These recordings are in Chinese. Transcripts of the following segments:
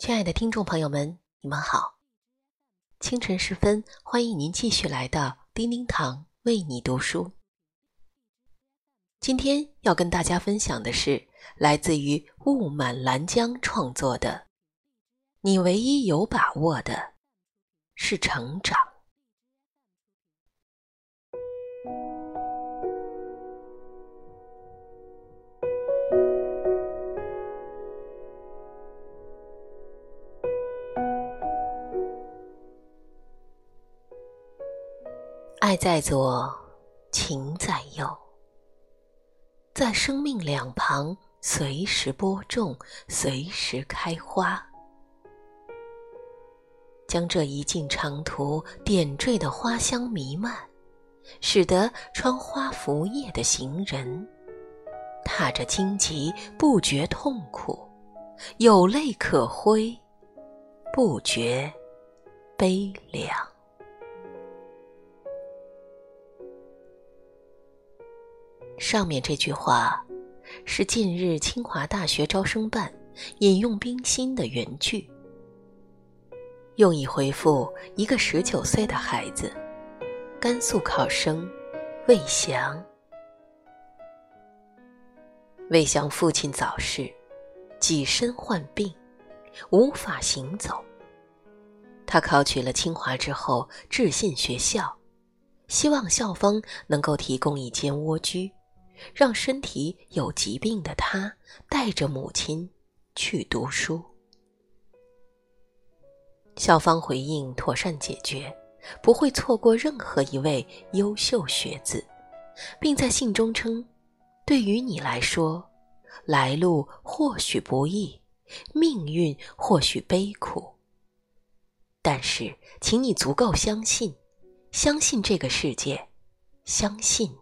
亲爱的听众朋友们，你们好！清晨时分，欢迎您继续来到叮叮堂为你读书。今天要跟大家分享的是来自于雾满兰江创作的《你唯一有把握的是成长》。爱在左，情在右，在生命两旁随时播种，随时开花，将这一径长途点缀的花香弥漫，使得穿花拂叶的行人踏着荆棘不觉痛苦，有泪可挥不觉悲凉。上面这句话，是近日清华大学招生办引用冰心的原句，用以回复一个十九岁的孩子，甘肃考生魏翔。魏翔父亲早逝，己身患病，无法行走。他考取了清华之后，致信学校，希望校方能够提供一间蜗居。让身体有疾病的他带着母亲去读书。校方回应妥善解决，不会错过任何一位优秀学子，并在信中称：“对于你来说，来路或许不易，命运或许悲苦，但是，请你足够相信，相信这个世界，相信。”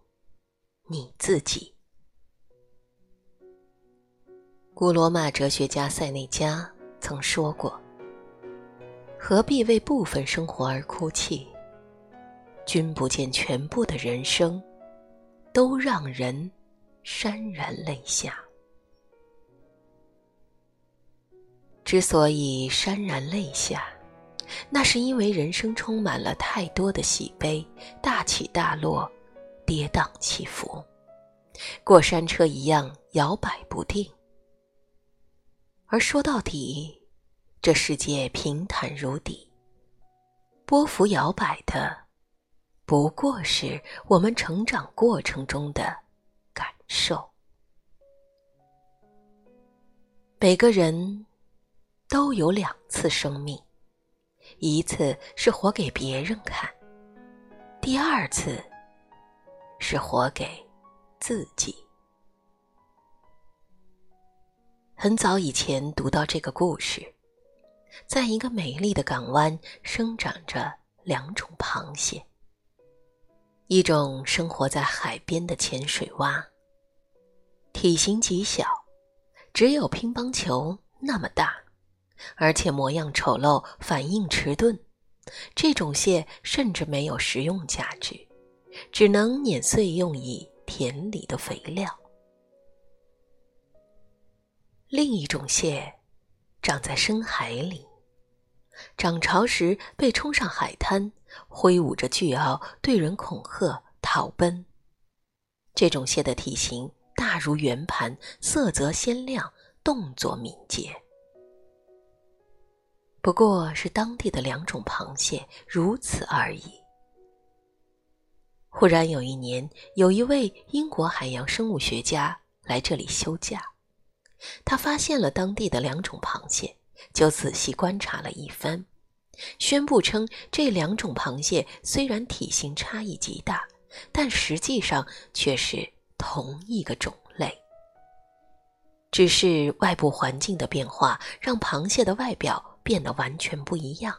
你自己。古罗马哲学家塞内加曾说过：“何必为部分生活而哭泣？君不见全部的人生，都让人潸然泪下。之所以潸然泪下，那是因为人生充满了太多的喜悲，大起大落。”跌宕起伏，过山车一样摇摆不定。而说到底，这世界平坦如底，波幅摇摆的，不过是我们成长过程中的感受。每个人都有两次生命，一次是活给别人看，第二次。是活给自己。很早以前读到这个故事，在一个美丽的港湾生长着两种螃蟹，一种生活在海边的浅水蛙，体型极小，只有乒乓球那么大，而且模样丑陋，反应迟钝。这种蟹甚至没有食用价值。只能碾碎用以田里的肥料。另一种蟹长在深海里，涨潮时被冲上海滩，挥舞着巨鳌对人恐吓逃奔。这种蟹的体型大如圆盘，色泽鲜亮，动作敏捷。不过是当地的两种螃蟹，如此而已。忽然有一年，有一位英国海洋生物学家来这里休假，他发现了当地的两种螃蟹，就仔细观察了一番，宣布称这两种螃蟹虽然体型差异极大，但实际上却是同一个种类，只是外部环境的变化让螃蟹的外表变得完全不一样。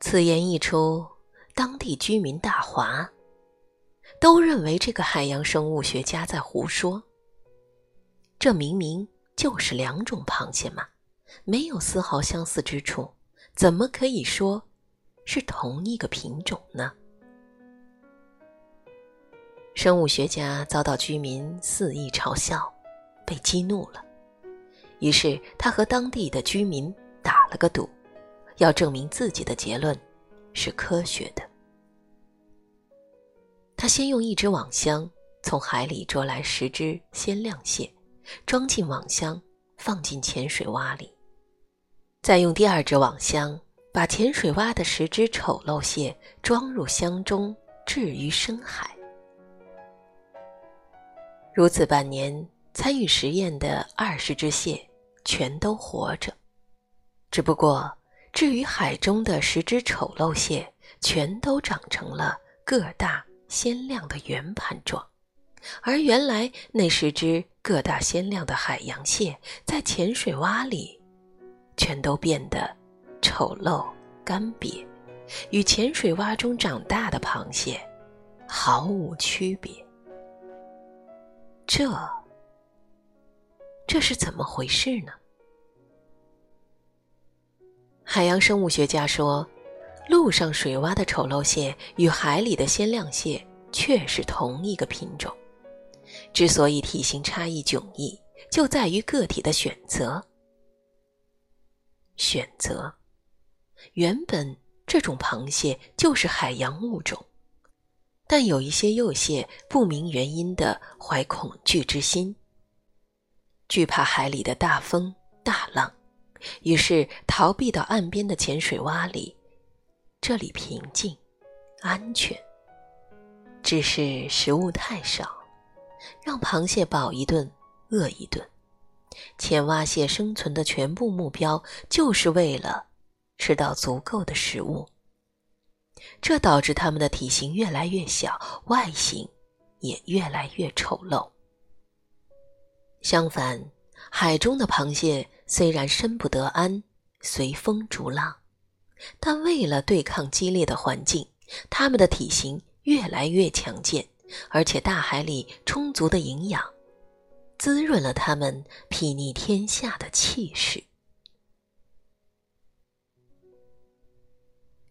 此言一出。当地居民大华，都认为这个海洋生物学家在胡说。这明明就是两种螃蟹嘛，没有丝毫相似之处，怎么可以说是同一个品种呢？生物学家遭到居民肆意嘲笑，被激怒了，于是他和当地的居民打了个赌，要证明自己的结论是科学的。他先用一只网箱从海里捉来十只鲜亮蟹，装进网箱，放进浅水洼里，再用第二只网箱把浅水洼的十只丑陋蟹装入箱中，置于深海。如此半年，参与实验的二十只蟹全都活着，只不过至于海中的十只丑陋蟹，全都长成了个大。鲜亮的圆盘状，而原来那十只个大鲜亮的海洋蟹，在浅水洼里，全都变得丑陋干瘪，与浅水洼中长大的螃蟹毫无区别。这，这是怎么回事呢？海洋生物学家说。陆上水洼的丑陋蟹与海里的鲜亮蟹却是同一个品种，之所以体型差异迥异，就在于个体的选择。选择，原本这种螃蟹就是海洋物种，但有一些幼蟹不明原因的怀恐惧之心，惧怕海里的大风大浪，于是逃避到岸边的浅水洼里。这里平静、安全，只是食物太少，让螃蟹饱一顿饿一顿。浅蛙蟹生存的全部目标就是为了吃到足够的食物，这导致它们的体型越来越小，外形也越来越丑陋。相反，海中的螃蟹虽然身不得安，随风逐浪。但为了对抗激烈的环境，它们的体型越来越强健，而且大海里充足的营养，滋润了它们睥睨天下的气势。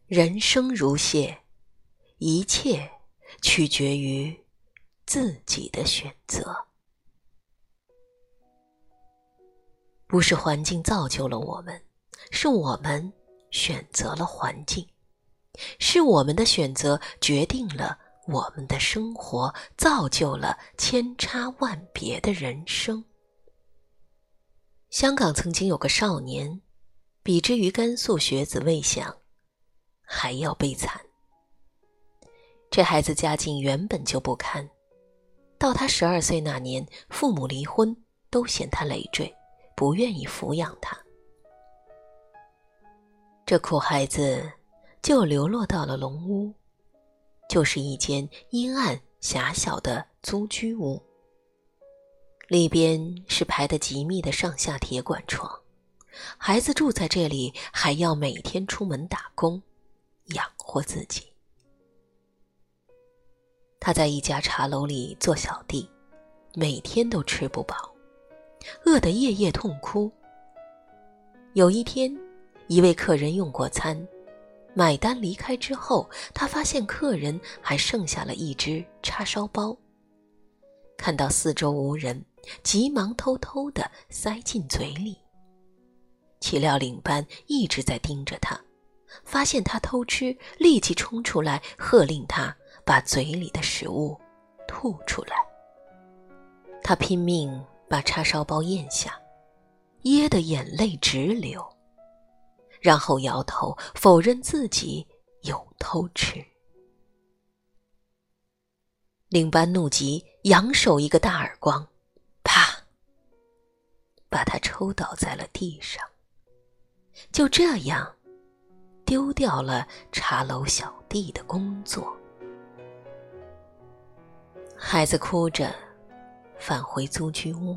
人生如蟹，一切取决于自己的选择，不是环境造就了我们，是我们。选择了环境，是我们的选择决定了我们的生活，造就了千差万别的人生。香港曾经有个少年，比之于甘肃学子魏翔还要悲惨。这孩子家境原本就不堪，到他十二岁那年，父母离婚，都嫌他累赘，不愿意抚养他。这苦孩子就流落到了龙屋，就是一间阴暗狭小的租居屋。里边是排得极密的上下铁管床，孩子住在这里还要每天出门打工，养活自己。他在一家茶楼里做小弟，每天都吃不饱，饿得夜夜痛哭。有一天。一位客人用过餐，买单离开之后，他发现客人还剩下了一只叉烧包。看到四周无人，急忙偷偷地塞进嘴里。岂料领班一直在盯着他，发现他偷吃，立即冲出来喝令他把嘴里的食物吐出来。他拼命把叉烧包咽下，噎得眼泪直流。然后摇头否认自己有偷吃。领班怒极，扬手一个大耳光，啪，把他抽倒在了地上。就这样，丢掉了茶楼小弟的工作。孩子哭着返回租居屋，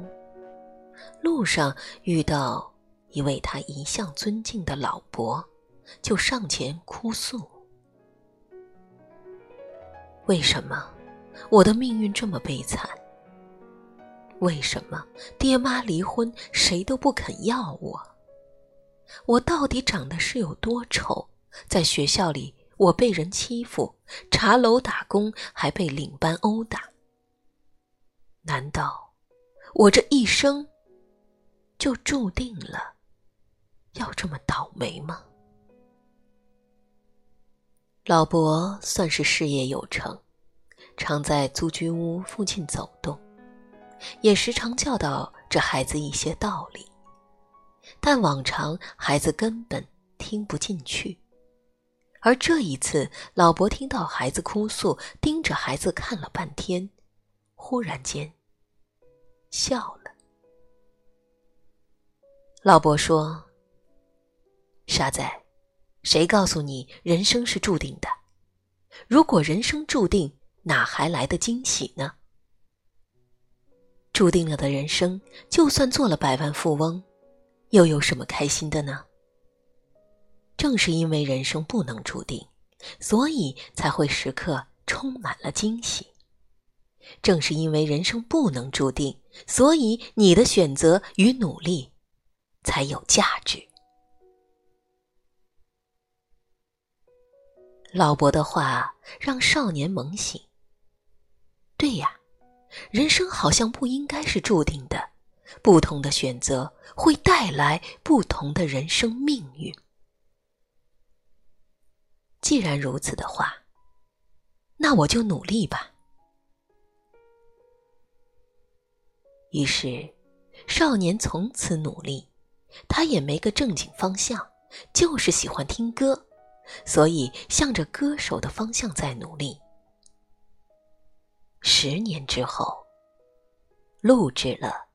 路上遇到。一位他一向尊敬的老伯，就上前哭诉：“为什么我的命运这么悲惨？为什么爹妈离婚，谁都不肯要我？我到底长得是有多丑？在学校里我被人欺负，茶楼打工还被领班殴打。难道我这一生就注定了要这么倒霉吗？老伯算是事业有成，常在租居屋附近走动，也时常教导这孩子一些道理，但往常孩子根本听不进去。而这一次，老伯听到孩子哭诉，盯着孩子看了半天，忽然间笑了。老伯说：“傻仔，谁告诉你人生是注定的？如果人生注定，哪还来的惊喜呢？注定了的人生，就算做了百万富翁，又有什么开心的呢？”正是因为人生不能注定，所以才会时刻充满了惊喜。正是因为人生不能注定，所以你的选择与努力才有价值。老伯的话让少年猛醒。对呀，人生好像不应该是注定的，不同的选择会带来不同的人生命运。既然如此的话，那我就努力吧。于是，少年从此努力。他也没个正经方向，就是喜欢听歌，所以向着歌手的方向在努力。十年之后，录制了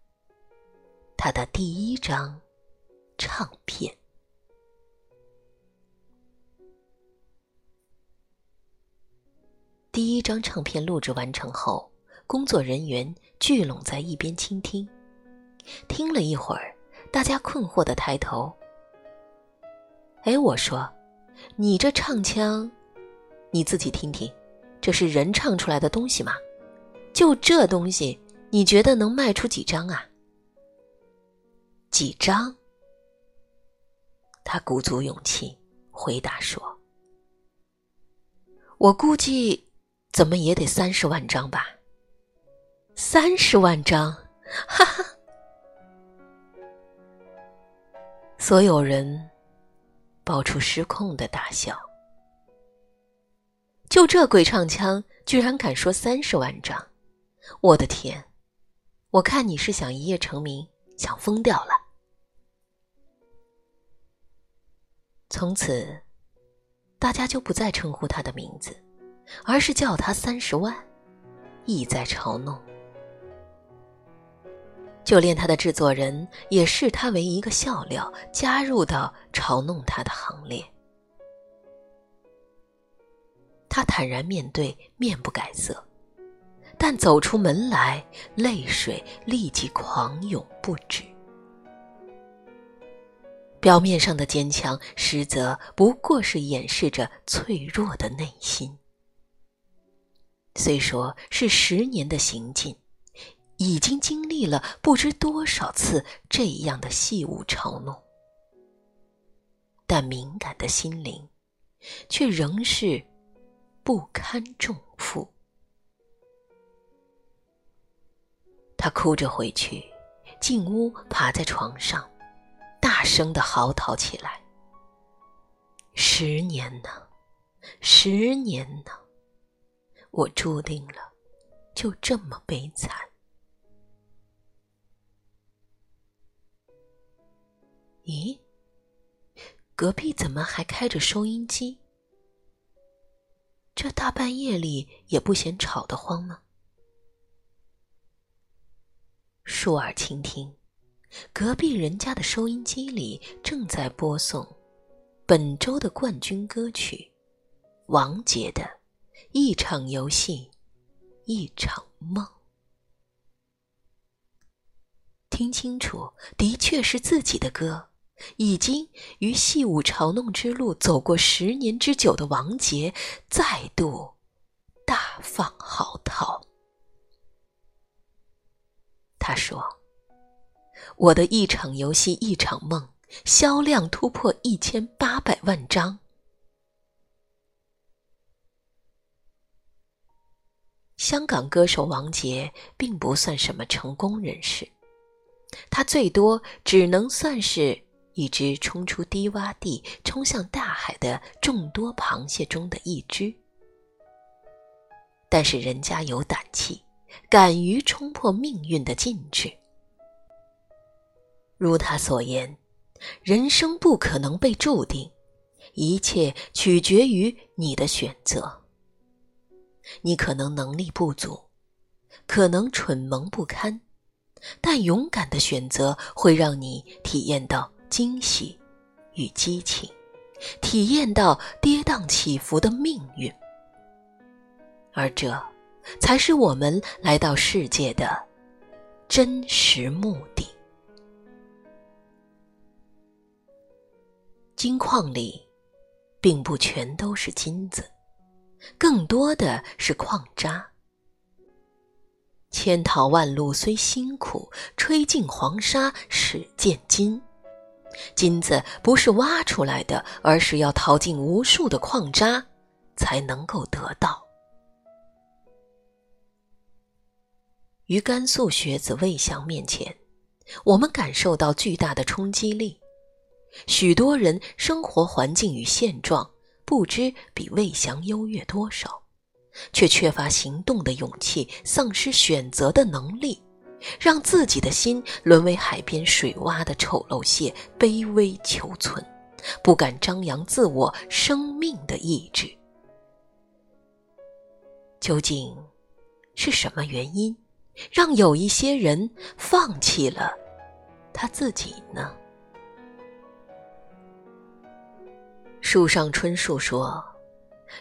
他的第一张唱片。第一张唱片录制完成后，工作人员聚拢在一边倾听。听了一会儿，大家困惑的抬头。哎，我说，你这唱腔，你自己听听，这是人唱出来的东西吗？就这东西，你觉得能卖出几张啊？几张？他鼓足勇气回答说：“我估计。”怎么也得三十万张吧？三十万张，哈哈！所有人爆出失控的大笑。就这鬼唱腔，居然敢说三十万张！我的天，我看你是想一夜成名，想疯掉了。从此，大家就不再称呼他的名字。而是叫他三十万，意在嘲弄。就连他的制作人也视他为一个笑料，加入到嘲弄他的行列。他坦然面对，面不改色，但走出门来，泪水立即狂涌不止。表面上的坚强，实则不过是掩饰着脆弱的内心。虽说是十年的行进，已经经历了不知多少次这样的戏舞嘲弄，但敏感的心灵却仍是不堪重负。他哭着回去，进屋，爬在床上，大声的嚎啕起来：“十年呢，十年呢！”我注定了，就这么悲惨。咦，隔壁怎么还开着收音机？这大半夜里也不嫌吵得慌吗？竖耳倾听，隔壁人家的收音机里正在播送本周的冠军歌曲——王杰的。一场游戏，一场梦。听清楚，的确是自己的歌。已经于戏舞嘲弄之路走过十年之久的王杰，再度大放嚎啕。他说：“我的一场游戏，一场梦，销量突破一千八百万张。”香港歌手王杰并不算什么成功人士，他最多只能算是一只冲出低洼地、冲向大海的众多螃蟹中的一只。但是人家有胆气，敢于冲破命运的禁制。如他所言，人生不可能被注定，一切取决于你的选择。你可能能力不足，可能蠢萌不堪，但勇敢的选择会让你体验到惊喜与激情，体验到跌宕起伏的命运。而这，才是我们来到世界的真实目的。金矿里，并不全都是金子，更多的是矿渣。千淘万漉虽辛苦，吹尽黄沙始见金。金子不是挖出来的，而是要淘尽无数的矿渣，才能够得到。于甘肃学子魏翔面前，我们感受到巨大的冲击力。许多人生活环境与现状不知比魏翔优越多少，却缺乏行动的勇气，丧失选择的能力，让自己的心沦为海边水洼的丑陋蟹，卑微求存，不敢张扬自我生命的意志。究竟是什么原因？让有一些人放弃了他自己呢？树上春树说：“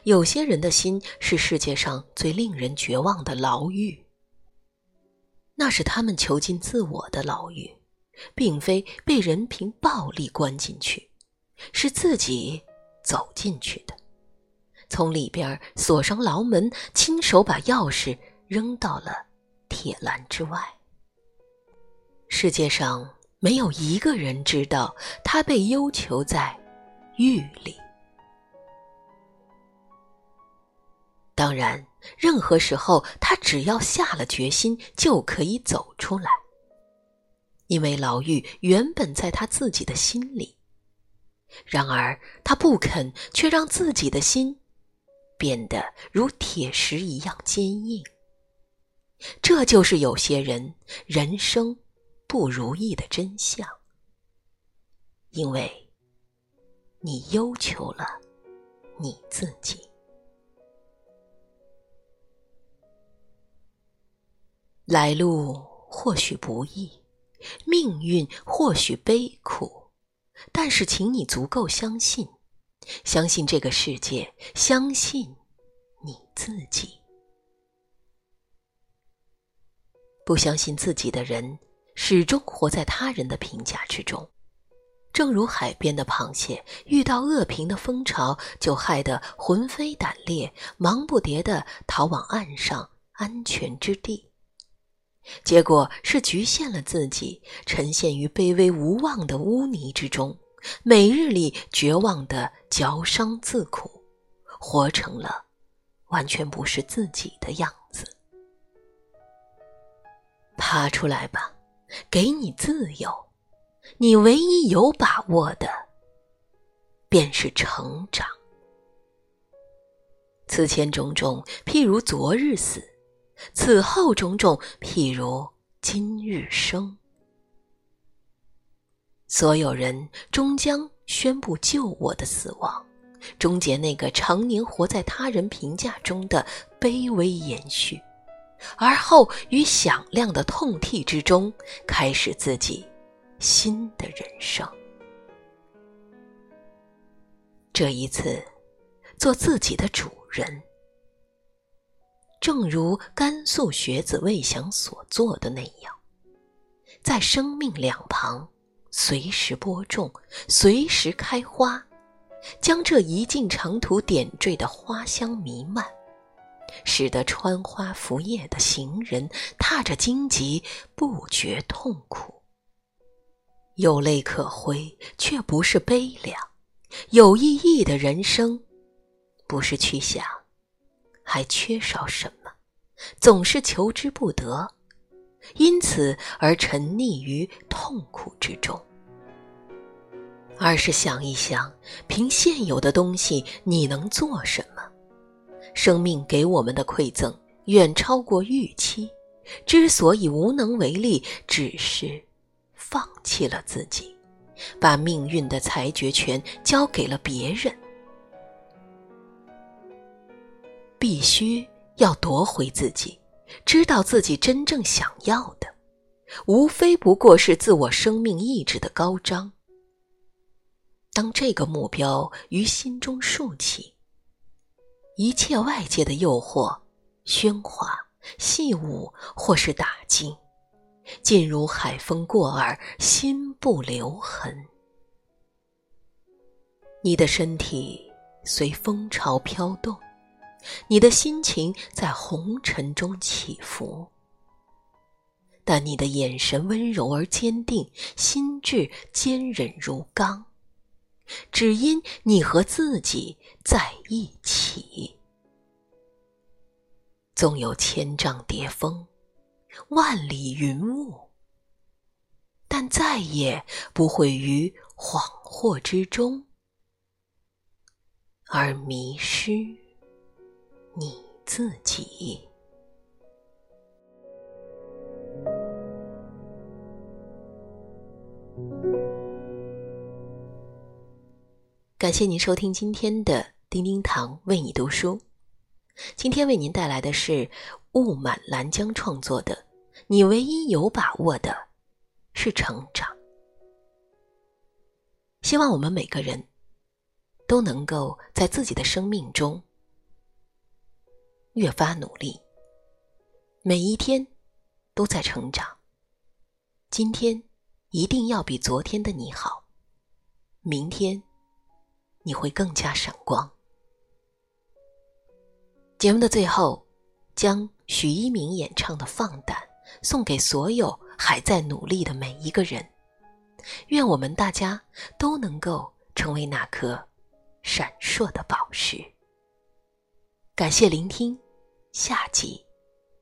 有些人的心是世界上最令人绝望的牢狱。那是他们囚禁自我的牢狱，并非被人凭暴力关进去，是自己走进去的，从里边锁上牢门，亲手把钥匙扔到了。”铁栏之外，世界上没有一个人知道他被幽囚在狱里。当然，任何时候他只要下了决心，就可以走出来，因为牢狱原本在他自己的心里。然而，他不肯，却让自己的心变得如铁石一样坚硬。这就是有些人人生不如意的真相，因为你忧求了你自己。来路或许不易，命运或许悲苦，但是，请你足够相信，相信这个世界，相信你自己。不相信自己的人，始终活在他人的评价之中。正如海边的螃蟹遇到恶评的风潮，就害得魂飞胆裂，忙不迭地逃往岸上安全之地。结果是局限了自己，沉陷于卑微无望的污泥之中，每日里绝望地嚼伤自苦，活成了完全不是自己的样子。爬出来吧，给你自由。你唯一有把握的，便是成长。此前种种，譬如昨日死；此后种种，譬如今日生。所有人终将宣布救我的死亡，终结那个常年活在他人评价中的卑微延续。而后，于响亮的痛替之中，开始自己新的人生。这一次，做自己的主人，正如甘肃学子魏翔所做的那样，在生命两旁，随时播种，随时开花，将这一径长途点缀的花香弥漫。使得穿花拂叶的行人踏着荆棘不觉痛苦，有泪可挥，却不是悲凉；有意义的人生，不是去想还缺少什么，总是求之不得，因此而沉溺于痛苦之中，而是想一想，凭现有的东西，你能做什么？生命给我们的馈赠远超过预期，之所以无能为力，只是放弃了自己，把命运的裁决权交给了别人。必须要夺回自己，知道自己真正想要的，无非不过是自我生命意志的高涨。当这个目标于心中竖起，一切外界的诱惑、喧哗、戏舞或是打击，尽如海风过耳，心不留痕。你的身体随风潮飘动。你的心情在红尘中起伏，但你的眼神温柔而坚定，心智坚韧如钢，只因你和自己在一起。纵有千丈叠峰，万里云雾，但再也不会于恍惚之中而迷失。你自己。感谢您收听今天的叮叮堂为你读书。今天为您带来的是雾满兰江创作的《你唯一有把握的是成长》。希望我们每个人都能够在自己的生命中。越发努力，每一天都在成长。今天一定要比昨天的你好，明天你会更加闪光。节目的最后，将许一鸣演唱的《放胆》送给所有还在努力的每一个人。愿我们大家都能够成为那颗闪烁的宝石。感谢聆听，下集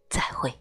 再会。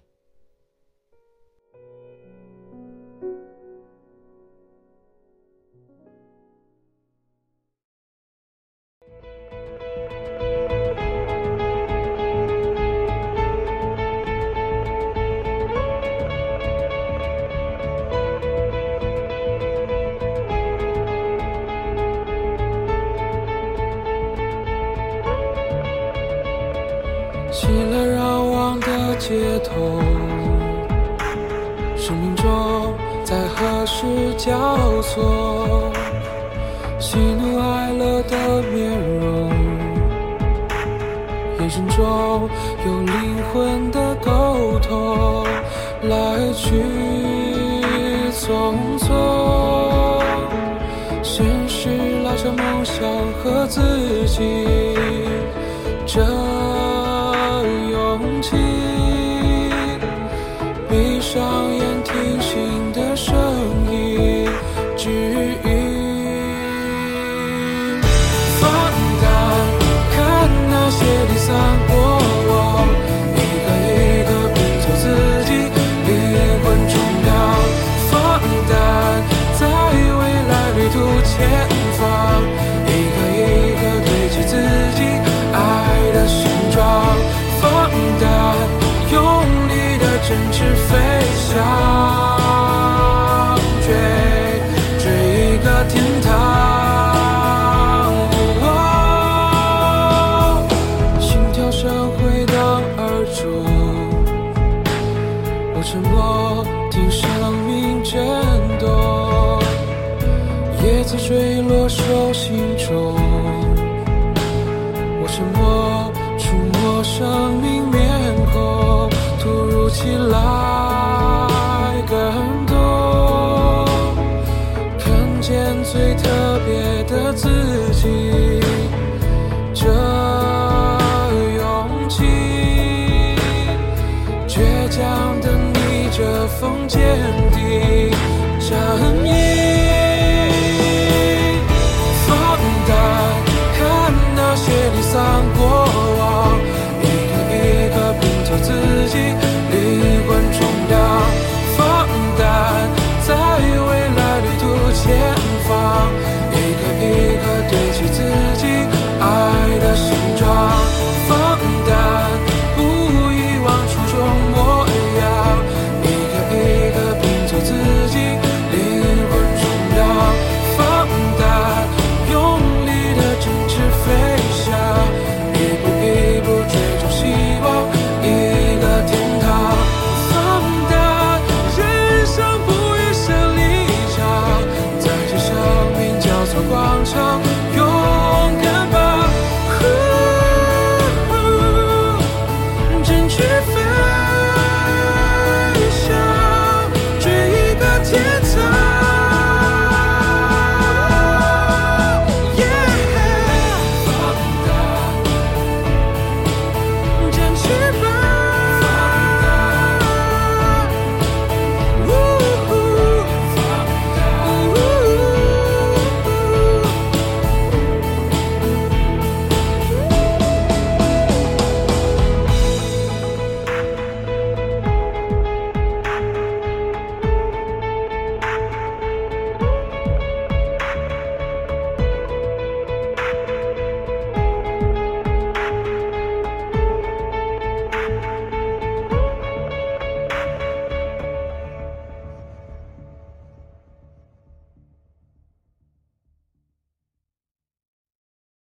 梦想和自己，在坠落手心中我沉默触摸生命面孔突如其来感动看见最特别的自己这勇气倔强的逆着风